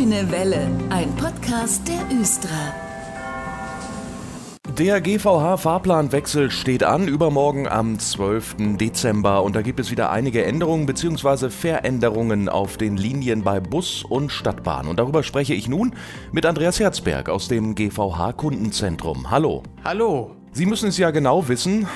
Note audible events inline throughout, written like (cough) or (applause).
Grüne Welle, ein Podcast der Östra. Der GVH-Fahrplanwechsel steht an, übermorgen am 12. Dezember. Und da gibt es wieder einige Änderungen bzw. Veränderungen auf den Linien bei Bus und Stadtbahn. Und darüber spreche ich nun mit Andreas Herzberg aus dem GVH-Kundenzentrum. Hallo. Hallo. Sie müssen es ja genau wissen,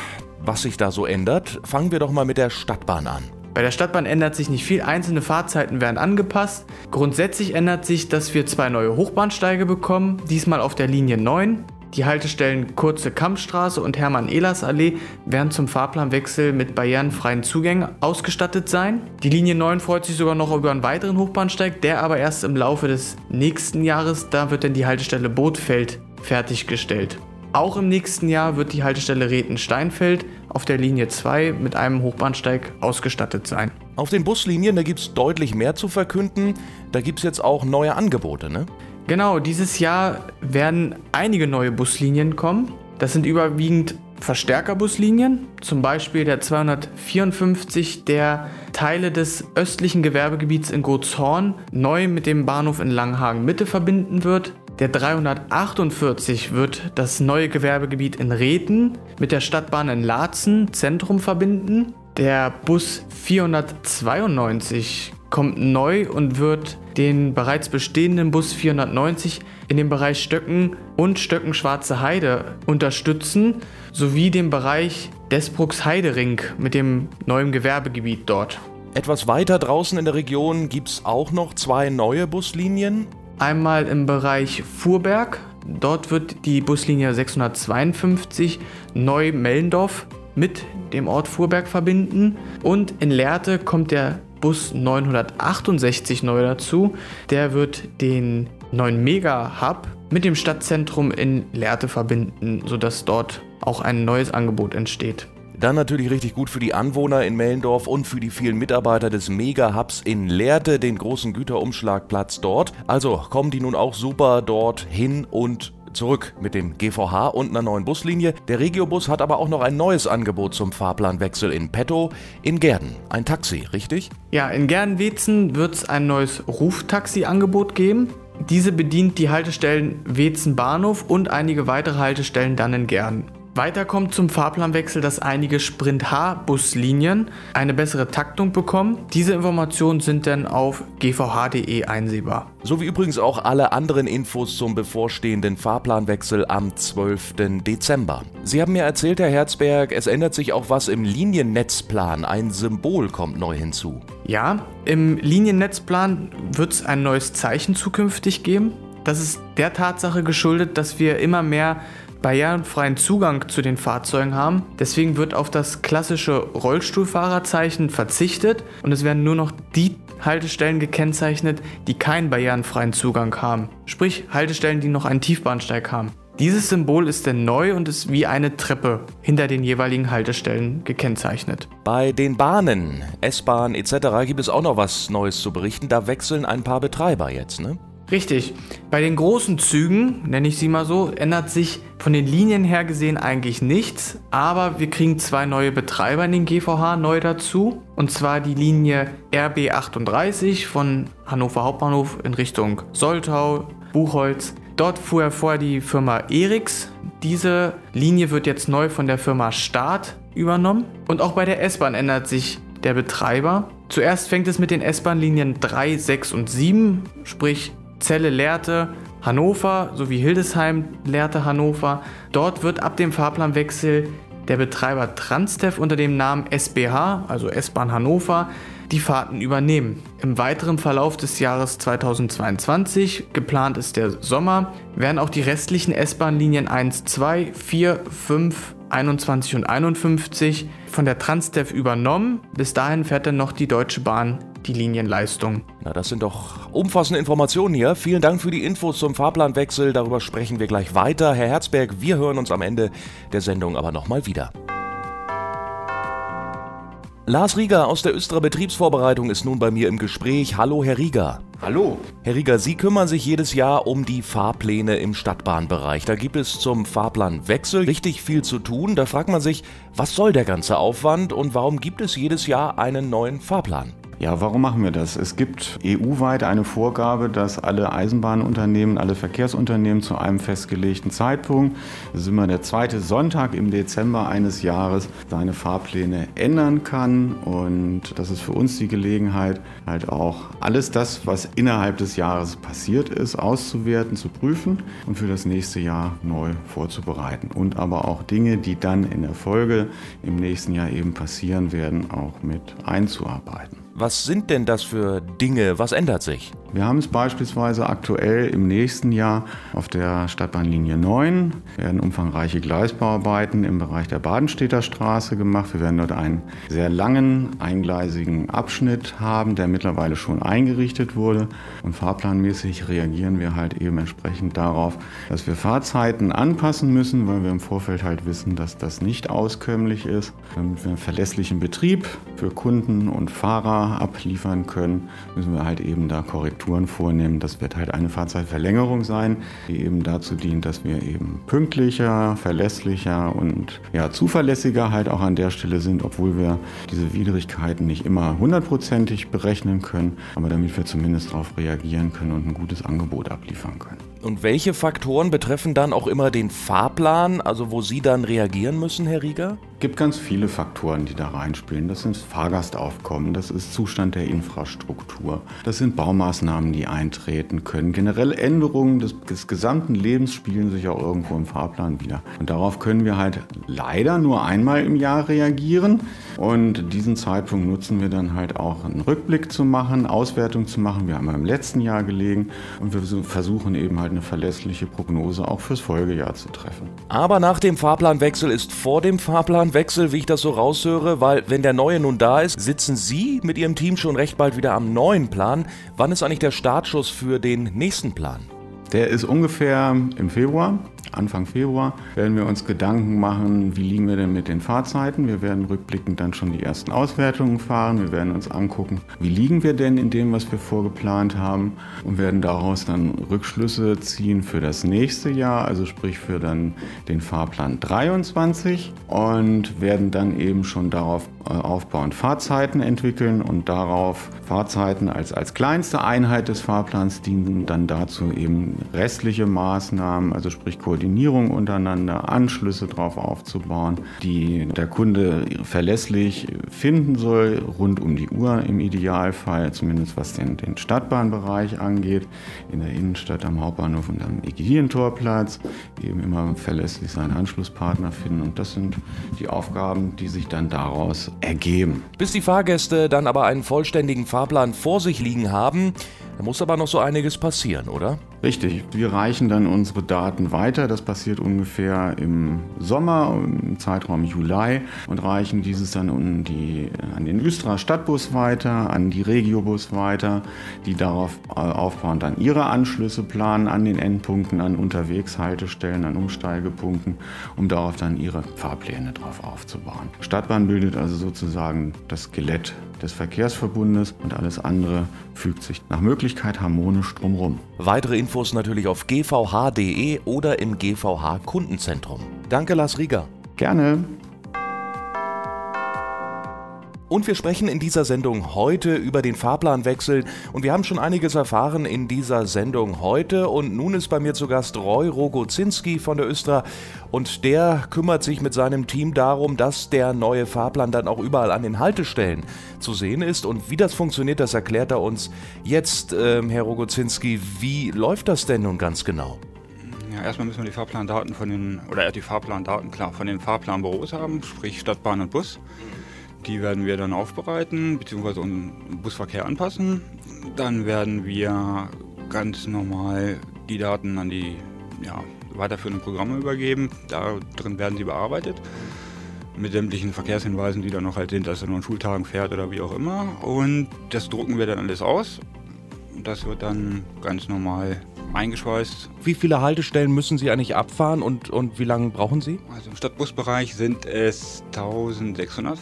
was sich da so ändert. Fangen wir doch mal mit der Stadtbahn an. Bei der Stadtbahn ändert sich nicht viel, einzelne Fahrzeiten werden angepasst. Grundsätzlich ändert sich, dass wir zwei neue Hochbahnsteige bekommen, diesmal auf der Linie 9. Die Haltestellen Kurze Kampfstraße und Hermann-Ehlers-Allee werden zum Fahrplanwechsel mit barrierenfreien Zugängen ausgestattet sein. Die Linie 9 freut sich sogar noch über einen weiteren Hochbahnsteig, der aber erst im Laufe des nächsten Jahres, da wird dann die Haltestelle Bootfeld fertiggestellt. Auch im nächsten Jahr wird die Haltestelle Rethen-Steinfeld auf der Linie 2 mit einem Hochbahnsteig ausgestattet sein. Auf den Buslinien, da gibt es deutlich mehr zu verkünden. Da gibt es jetzt auch neue Angebote, ne? Genau, dieses Jahr werden einige neue Buslinien kommen. Das sind überwiegend Verstärkerbuslinien, zum Beispiel der 254, der Teile des östlichen Gewerbegebiets in Gotshorn neu mit dem Bahnhof in Langhagen Mitte verbinden wird. Der 348 wird das neue Gewerbegebiet in Rethen mit der Stadtbahn in Laatzen Zentrum verbinden. Der Bus 492 kommt neu und wird den bereits bestehenden Bus 490 in dem Bereich Stöcken und Stöcken-Schwarze Heide unterstützen, sowie den Bereich Desbrucks Heidering mit dem neuen Gewerbegebiet dort. Etwas weiter draußen in der Region gibt es auch noch zwei neue Buslinien. Einmal im Bereich Fuhrberg. Dort wird die Buslinie 652 Neu-Mellendorf mit dem Ort Fuhrberg verbinden. Und in Lehrte kommt der Bus 968 neu dazu. Der wird den neuen Mega-Hub mit dem Stadtzentrum in Lehrte verbinden, sodass dort auch ein neues Angebot entsteht. Dann natürlich richtig gut für die Anwohner in Mellendorf und für die vielen Mitarbeiter des Mega-Hubs in Lehrte, den großen Güterumschlagplatz dort. Also kommen die nun auch super dort hin und zurück mit dem GVH und einer neuen Buslinie. Der Regiobus hat aber auch noch ein neues Angebot zum Fahrplanwechsel in petto in Gerden. Ein Taxi, richtig? Ja, in Gerden-Wetzen wird es ein neues Ruftaxi-Angebot geben. Diese bedient die Haltestellen Wetzen Bahnhof und einige weitere Haltestellen dann in Gerden. Weiter kommt zum Fahrplanwechsel, dass einige Sprint-H-Buslinien eine bessere Taktung bekommen. Diese Informationen sind dann auf gvh.de einsehbar. So wie übrigens auch alle anderen Infos zum bevorstehenden Fahrplanwechsel am 12. Dezember. Sie haben mir erzählt, Herr Herzberg, es ändert sich auch was im Liniennetzplan. Ein Symbol kommt neu hinzu. Ja, im Liniennetzplan wird es ein neues Zeichen zukünftig geben. Das ist der Tatsache geschuldet, dass wir immer mehr barrierenfreien Zugang zu den Fahrzeugen haben. Deswegen wird auf das klassische Rollstuhlfahrerzeichen verzichtet und es werden nur noch die Haltestellen gekennzeichnet, die keinen barrierenfreien Zugang haben. Sprich Haltestellen, die noch einen Tiefbahnsteig haben. Dieses Symbol ist denn neu und ist wie eine Treppe hinter den jeweiligen Haltestellen gekennzeichnet. Bei den Bahnen, S-Bahn etc. gibt es auch noch was Neues zu berichten. Da wechseln ein paar Betreiber jetzt, ne? Richtig. Bei den großen Zügen, nenne ich sie mal so, ändert sich von den Linien her gesehen eigentlich nichts, aber wir kriegen zwei neue Betreiber in den GVH neu dazu. Und zwar die Linie RB38 von Hannover Hauptbahnhof in Richtung Soltau, Buchholz. Dort fuhr er vorher die Firma Eriks. Diese Linie wird jetzt neu von der Firma Start übernommen. Und auch bei der S-Bahn ändert sich der Betreiber. Zuerst fängt es mit den S-Bahn-Linien 3, 6 und 7, sprich Celle Lehrte Hannover sowie Hildesheim Lehrte Hannover. Dort wird ab dem Fahrplanwechsel der Betreiber Transtev unter dem Namen SBH, also S-Bahn Hannover, die Fahrten übernehmen. Im weiteren Verlauf des Jahres 2022, geplant ist der Sommer, werden auch die restlichen S-Bahn-Linien 1, 2, 4, 5, 21 und 51 von der Transdev übernommen. Bis dahin fährt dann noch die Deutsche Bahn die Linienleistung. Na, das sind doch umfassende Informationen hier. Vielen Dank für die Infos zum Fahrplanwechsel. Darüber sprechen wir gleich weiter. Herr Herzberg, wir hören uns am Ende der Sendung aber nochmal wieder. Lars Rieger aus der Östra Betriebsvorbereitung ist nun bei mir im Gespräch. Hallo, Herr Rieger. Hallo. Herr Rieger, Sie kümmern sich jedes Jahr um die Fahrpläne im Stadtbahnbereich. Da gibt es zum Fahrplanwechsel richtig viel zu tun. Da fragt man sich, was soll der ganze Aufwand und warum gibt es jedes Jahr einen neuen Fahrplan? Ja, warum machen wir das? Es gibt EU-weit eine Vorgabe, dass alle Eisenbahnunternehmen, alle Verkehrsunternehmen zu einem festgelegten Zeitpunkt, das ist immer der zweite Sonntag im Dezember eines Jahres, seine Fahrpläne ändern kann. Und das ist für uns die Gelegenheit, halt auch alles das, was innerhalb des Jahres passiert ist, auszuwerten, zu prüfen und für das nächste Jahr neu vorzubereiten. Und aber auch Dinge, die dann in der Folge im nächsten Jahr eben passieren werden, auch mit einzuarbeiten. Was sind denn das für Dinge? Was ändert sich? Wir haben es beispielsweise aktuell im nächsten Jahr auf der Stadtbahnlinie 9 werden umfangreiche Gleisbauarbeiten im Bereich der Badenstädter Straße gemacht. Wir werden dort einen sehr langen eingleisigen Abschnitt haben, der mittlerweile schon eingerichtet wurde. Und fahrplanmäßig reagieren wir halt eben entsprechend darauf, dass wir Fahrzeiten anpassen müssen, weil wir im Vorfeld halt wissen, dass das nicht auskömmlich ist. Damit wir einen verlässlichen Betrieb für Kunden und Fahrer abliefern können, müssen wir halt eben da Korrekturen Korrekturen vornehmen. Das wird halt eine Fahrzeitverlängerung sein, die eben dazu dient, dass wir eben pünktlicher, verlässlicher und ja, zuverlässiger halt auch an der Stelle sind, obwohl wir diese Widrigkeiten nicht immer hundertprozentig berechnen können, aber damit wir zumindest darauf reagieren können und ein gutes Angebot abliefern können. Und welche Faktoren betreffen dann auch immer den Fahrplan, also wo Sie dann reagieren müssen, Herr Rieger? Es gibt ganz viele Faktoren, die da reinspielen. Das sind Fahrgastaufkommen, das ist Zustand der Infrastruktur, das sind Baumaßnahmen, die eintreten können. Generell Änderungen des, des gesamten Lebens spielen sich auch irgendwo im Fahrplan wieder. Und darauf können wir halt leider nur einmal im Jahr reagieren. Und diesen Zeitpunkt nutzen wir dann halt auch einen Rückblick zu machen, Auswertung zu machen. Wir haben im letzten Jahr gelegen und wir versuchen eben halt eine verlässliche Prognose auch fürs Folgejahr zu treffen. Aber nach dem Fahrplanwechsel ist vor dem Fahrplanwechsel, wie ich das so raushöre, weil wenn der neue nun da ist, sitzen Sie mit Ihrem Team schon recht bald wieder am neuen Plan. Wann ist eigentlich der Startschuss für den nächsten Plan? Der ist ungefähr im Februar. Anfang Februar werden wir uns Gedanken machen, wie liegen wir denn mit den Fahrzeiten. Wir werden rückblickend dann schon die ersten Auswertungen fahren. Wir werden uns angucken, wie liegen wir denn in dem, was wir vorgeplant haben und werden daraus dann Rückschlüsse ziehen für das nächste Jahr, also sprich für dann den Fahrplan 23 und werden dann eben schon darauf äh, aufbauend Fahrzeiten entwickeln und darauf Fahrzeiten als, als kleinste Einheit des Fahrplans dienen dann dazu eben restliche Maßnahmen, also sprich Koordination Koordinierung untereinander, Anschlüsse drauf aufzubauen, die der Kunde verlässlich finden soll, rund um die Uhr im Idealfall, zumindest was den, den Stadtbahnbereich angeht, in der Innenstadt am Hauptbahnhof und am Egidien-Torplatz, eben immer verlässlich seinen Anschlusspartner finden. Und das sind die Aufgaben, die sich dann daraus ergeben. Bis die Fahrgäste dann aber einen vollständigen Fahrplan vor sich liegen haben, da muss aber noch so einiges passieren, oder? Richtig, wir reichen dann unsere Daten weiter. Das passiert ungefähr im Sommer, im Zeitraum Juli und reichen dieses dann an, die, an den Östra Stadtbus weiter, an die Regiobus weiter, die darauf äh, aufbauen, dann ihre Anschlüsse planen an den Endpunkten, an Unterwegshaltestellen, an Umsteigepunkten, um darauf dann ihre Fahrpläne drauf aufzubauen. Stadtbahn bildet also sozusagen das Skelett des Verkehrsverbundes und alles andere fügt sich nach Möglichkeit harmonisch drumherum. Weitere Infos natürlich auf gvh.de oder im GVH Kundenzentrum. Danke, Lars Rieger. Gerne. Und wir sprechen in dieser Sendung heute über den Fahrplanwechsel und wir haben schon einiges erfahren in dieser Sendung heute und nun ist bei mir zu Gast Roy Rogozinski von der Östra und der kümmert sich mit seinem Team darum, dass der neue Fahrplan dann auch überall an den Haltestellen zu sehen ist und wie das funktioniert, das erklärt er uns jetzt, ähm, Herr Rogozinski. Wie läuft das denn nun ganz genau? Ja, erstmal müssen wir die Fahrplandaten von den, oder die Fahrplandaten klar von den Fahrplanbüros haben, sprich Stadtbahn und Bus. Die werden wir dann aufbereiten bzw. unseren Busverkehr anpassen. Dann werden wir ganz normal die Daten an die ja, weiterführenden Programme übergeben. Da drin werden sie bearbeitet mit sämtlichen Verkehrshinweisen, die dann noch halt sind, dass er nur an Schultagen fährt oder wie auch immer. Und das drucken wir dann alles aus. Das wird dann ganz normal eingeschweißt. Wie viele Haltestellen müssen Sie eigentlich abfahren und, und wie lange brauchen Sie? Also im Stadtbusbereich sind es 1600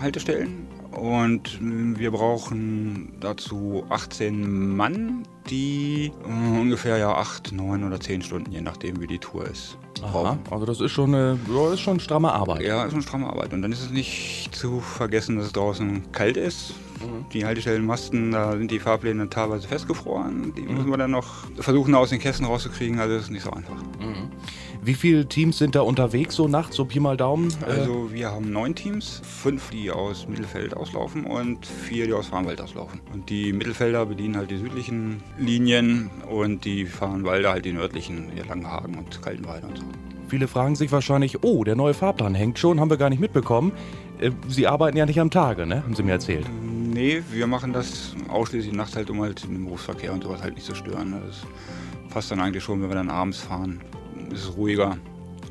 Haltestellen und wir brauchen dazu 18 Mann, die äh, ungefähr ja 8, 9 oder 10 Stunden, je nachdem wie die Tour ist. Aha, also das ist schon eine ja, ist schon stramme Arbeit. Ja, ist schon stramme Arbeit. Und dann ist es nicht zu vergessen, dass es draußen kalt ist. Die Haltestellenmasten, da sind die Fahrpläne teilweise festgefroren. Die müssen wir dann noch versuchen, aus den Kästen rauszukriegen. Also das ist nicht so einfach. Wie viele Teams sind da unterwegs so nachts, so Pi mal Daumen? Äh, Also wir haben neun Teams, fünf, die aus Mittelfeld auslaufen und vier, die aus Farnwald auslaufen. Und die Mittelfelder bedienen halt die südlichen Linien und die Farnwalder halt die nördlichen, hier Langenhagen und Kaltenweide und so. viele fragen sich wahrscheinlich, oh, der neue Fahrplan hängt schon, haben wir gar nicht mitbekommen. Äh, Sie arbeiten ja nicht am Tage, ne? Haben Sie mir erzählt. Nee, wir machen das ausschließlich nachts halt, um halt den Berufsverkehr und sowas halt nicht zu stören. Das passt dann eigentlich schon, wenn wir dann abends fahren. Es ist ruhiger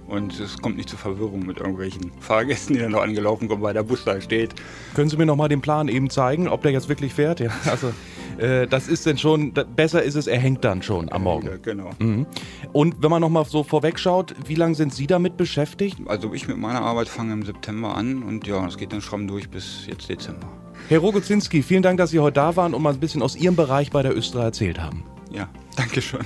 und es kommt nicht zu Verwirrung mit irgendwelchen (laughs) Fahrgästen, die dann noch angelaufen kommen, weil der Bus da steht. Können Sie mir noch mal den Plan eben zeigen, ob der jetzt wirklich fährt? Ja, (laughs) also äh, das ist denn schon, da, besser ist es, er hängt dann schon am Morgen. Ja, genau. Mhm. Und wenn man noch mal so vorweg schaut, wie lange sind Sie damit beschäftigt? Also ich mit meiner Arbeit fange im September an und ja, es geht dann stramm durch bis jetzt Dezember. Herr Rogozinski, vielen Dank, dass Sie heute da waren und mal ein bisschen aus Ihrem Bereich bei der Östra erzählt haben. Ja, danke schön.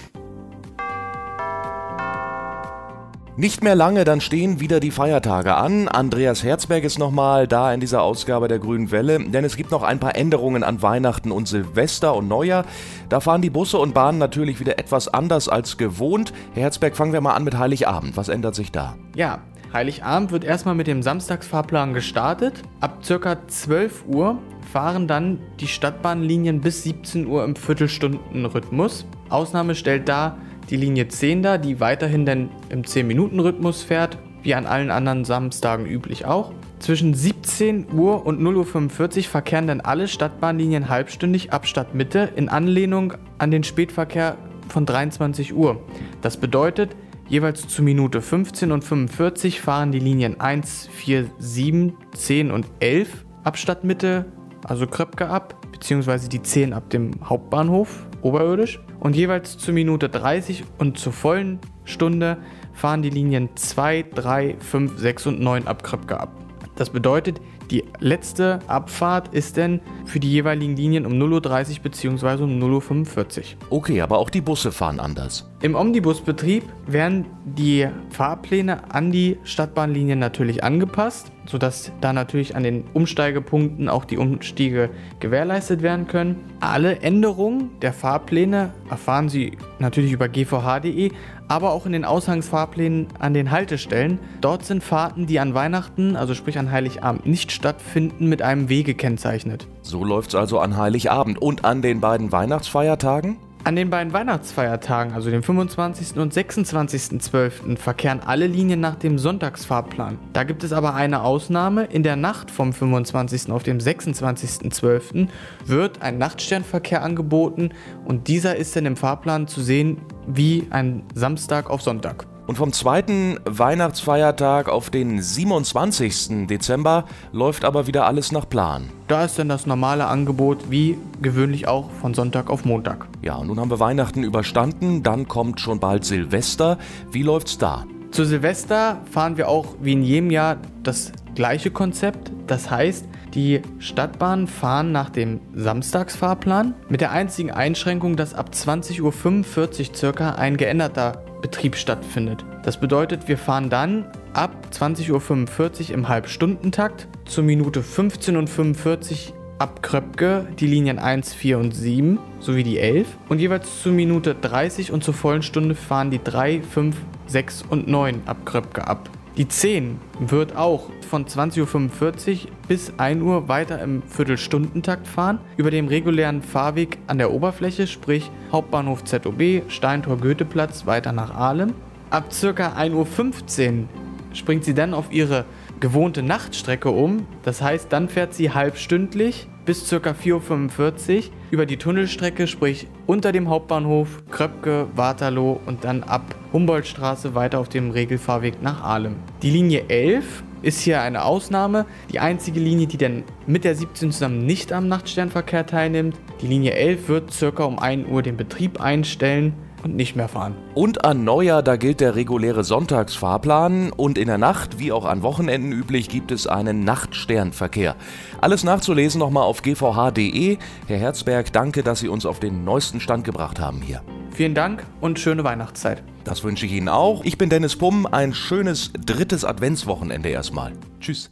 Nicht mehr lange, dann stehen wieder die Feiertage an. Andreas Herzberg ist nochmal da in dieser Ausgabe der Grünen Welle, denn es gibt noch ein paar Änderungen an Weihnachten und Silvester und Neujahr. Da fahren die Busse und Bahnen natürlich wieder etwas anders als gewohnt. Herr Herzberg, fangen wir mal an mit Heiligabend. Was ändert sich da? Ja, Heiligabend wird erstmal mit dem Samstagsfahrplan gestartet. Ab circa 12 Uhr fahren dann die Stadtbahnlinien bis 17 Uhr im Viertelstundenrhythmus. Ausnahme stellt da die Linie 10 dar, die weiterhin dann im 10-Minuten-Rhythmus fährt, wie an allen anderen Samstagen üblich auch. Zwischen 17 Uhr und 0.45 Uhr verkehren dann alle Stadtbahnlinien halbstündig ab Stadtmitte in Anlehnung an den Spätverkehr von 23 Uhr. Das bedeutet, jeweils zu Minute 15 und 45 fahren die Linien 1, 4, 7, 10 und 11 ab Stadtmitte, also Kröpke ab, beziehungsweise die 10 ab dem Hauptbahnhof oberirdisch. Und jeweils zur Minute 30 und zur vollen Stunde fahren die Linien 2, 3, 5, 6 und 9 ab Kröpke ab. Das bedeutet, die letzte Abfahrt ist dann für die jeweiligen Linien um 0.30 Uhr bzw. um 0.45 Uhr. Okay, aber auch die Busse fahren anders. Im Omnibusbetrieb werden die Fahrpläne an die Stadtbahnlinien natürlich angepasst, sodass da natürlich an den Umsteigepunkten auch die Umstiege gewährleistet werden können. Alle Änderungen der Fahrpläne erfahren Sie natürlich über gvh.de, aber auch in den Aushangsfahrplänen an den Haltestellen. Dort sind Fahrten, die an Weihnachten, also sprich an Heiligabend, nicht stattfinden, mit einem W gekennzeichnet. So läuft's also an Heiligabend und an den beiden Weihnachtsfeiertagen? An den beiden Weihnachtsfeiertagen, also dem 25. und 26.12., verkehren alle Linien nach dem Sonntagsfahrplan. Da gibt es aber eine Ausnahme. In der Nacht vom 25. auf dem 26.12. wird ein Nachtsternverkehr angeboten und dieser ist dann im Fahrplan zu sehen wie ein Samstag auf Sonntag. Und vom zweiten Weihnachtsfeiertag auf den 27. Dezember läuft aber wieder alles nach Plan. Da ist dann das normale Angebot wie gewöhnlich auch von Sonntag auf Montag. Ja, und nun haben wir Weihnachten überstanden, dann kommt schon bald Silvester. Wie läuft's da? Zu Silvester fahren wir auch wie in jedem Jahr das gleiche Konzept. Das heißt, die Stadtbahnen fahren nach dem Samstagsfahrplan mit der einzigen Einschränkung, dass ab 20.45 Uhr circa ein geänderter Betrieb stattfindet. Das bedeutet, wir fahren dann ab 20.45 Uhr im Halbstundentakt zur Minute 15 und 45 ab Kröpke die Linien 1, 4 und 7 sowie die 11 und jeweils zur Minute 30 und zur vollen Stunde fahren die 3, 5, 6 und 9 ab Kröpke ab. Die 10 wird auch von 20.45 Uhr bis 1 Uhr weiter im Viertelstundentakt fahren, über dem regulären Fahrweg an der Oberfläche, sprich Hauptbahnhof ZOB, Steintor Goetheplatz weiter nach Ahlem. Ab ca. 1.15 Uhr springt sie dann auf ihre gewohnte Nachtstrecke um, das heißt, dann fährt sie halbstündlich bis ca. 4.45 Uhr über die Tunnelstrecke, sprich unter dem Hauptbahnhof, Kröpke, Waterloo und dann ab Humboldtstraße weiter auf dem Regelfahrweg nach Ahlem. Die Linie 11 ist hier eine Ausnahme, die einzige Linie, die dann mit der 17 zusammen nicht am Nachtsternverkehr teilnimmt. Die Linie 11 wird circa um 1 Uhr den Betrieb einstellen und nicht mehr fahren. Und an Neujahr, da gilt der reguläre Sonntagsfahrplan und in der Nacht, wie auch an Wochenenden üblich, gibt es einen Nachtsternverkehr. Alles nachzulesen nochmal auf gvh.de. Herr Herzberg, danke, dass Sie uns auf den neuesten Stand gebracht haben hier. Vielen Dank und schöne Weihnachtszeit. Das wünsche ich Ihnen auch. Ich bin Dennis Pumm. Ein schönes drittes Adventswochenende erstmal. Tschüss.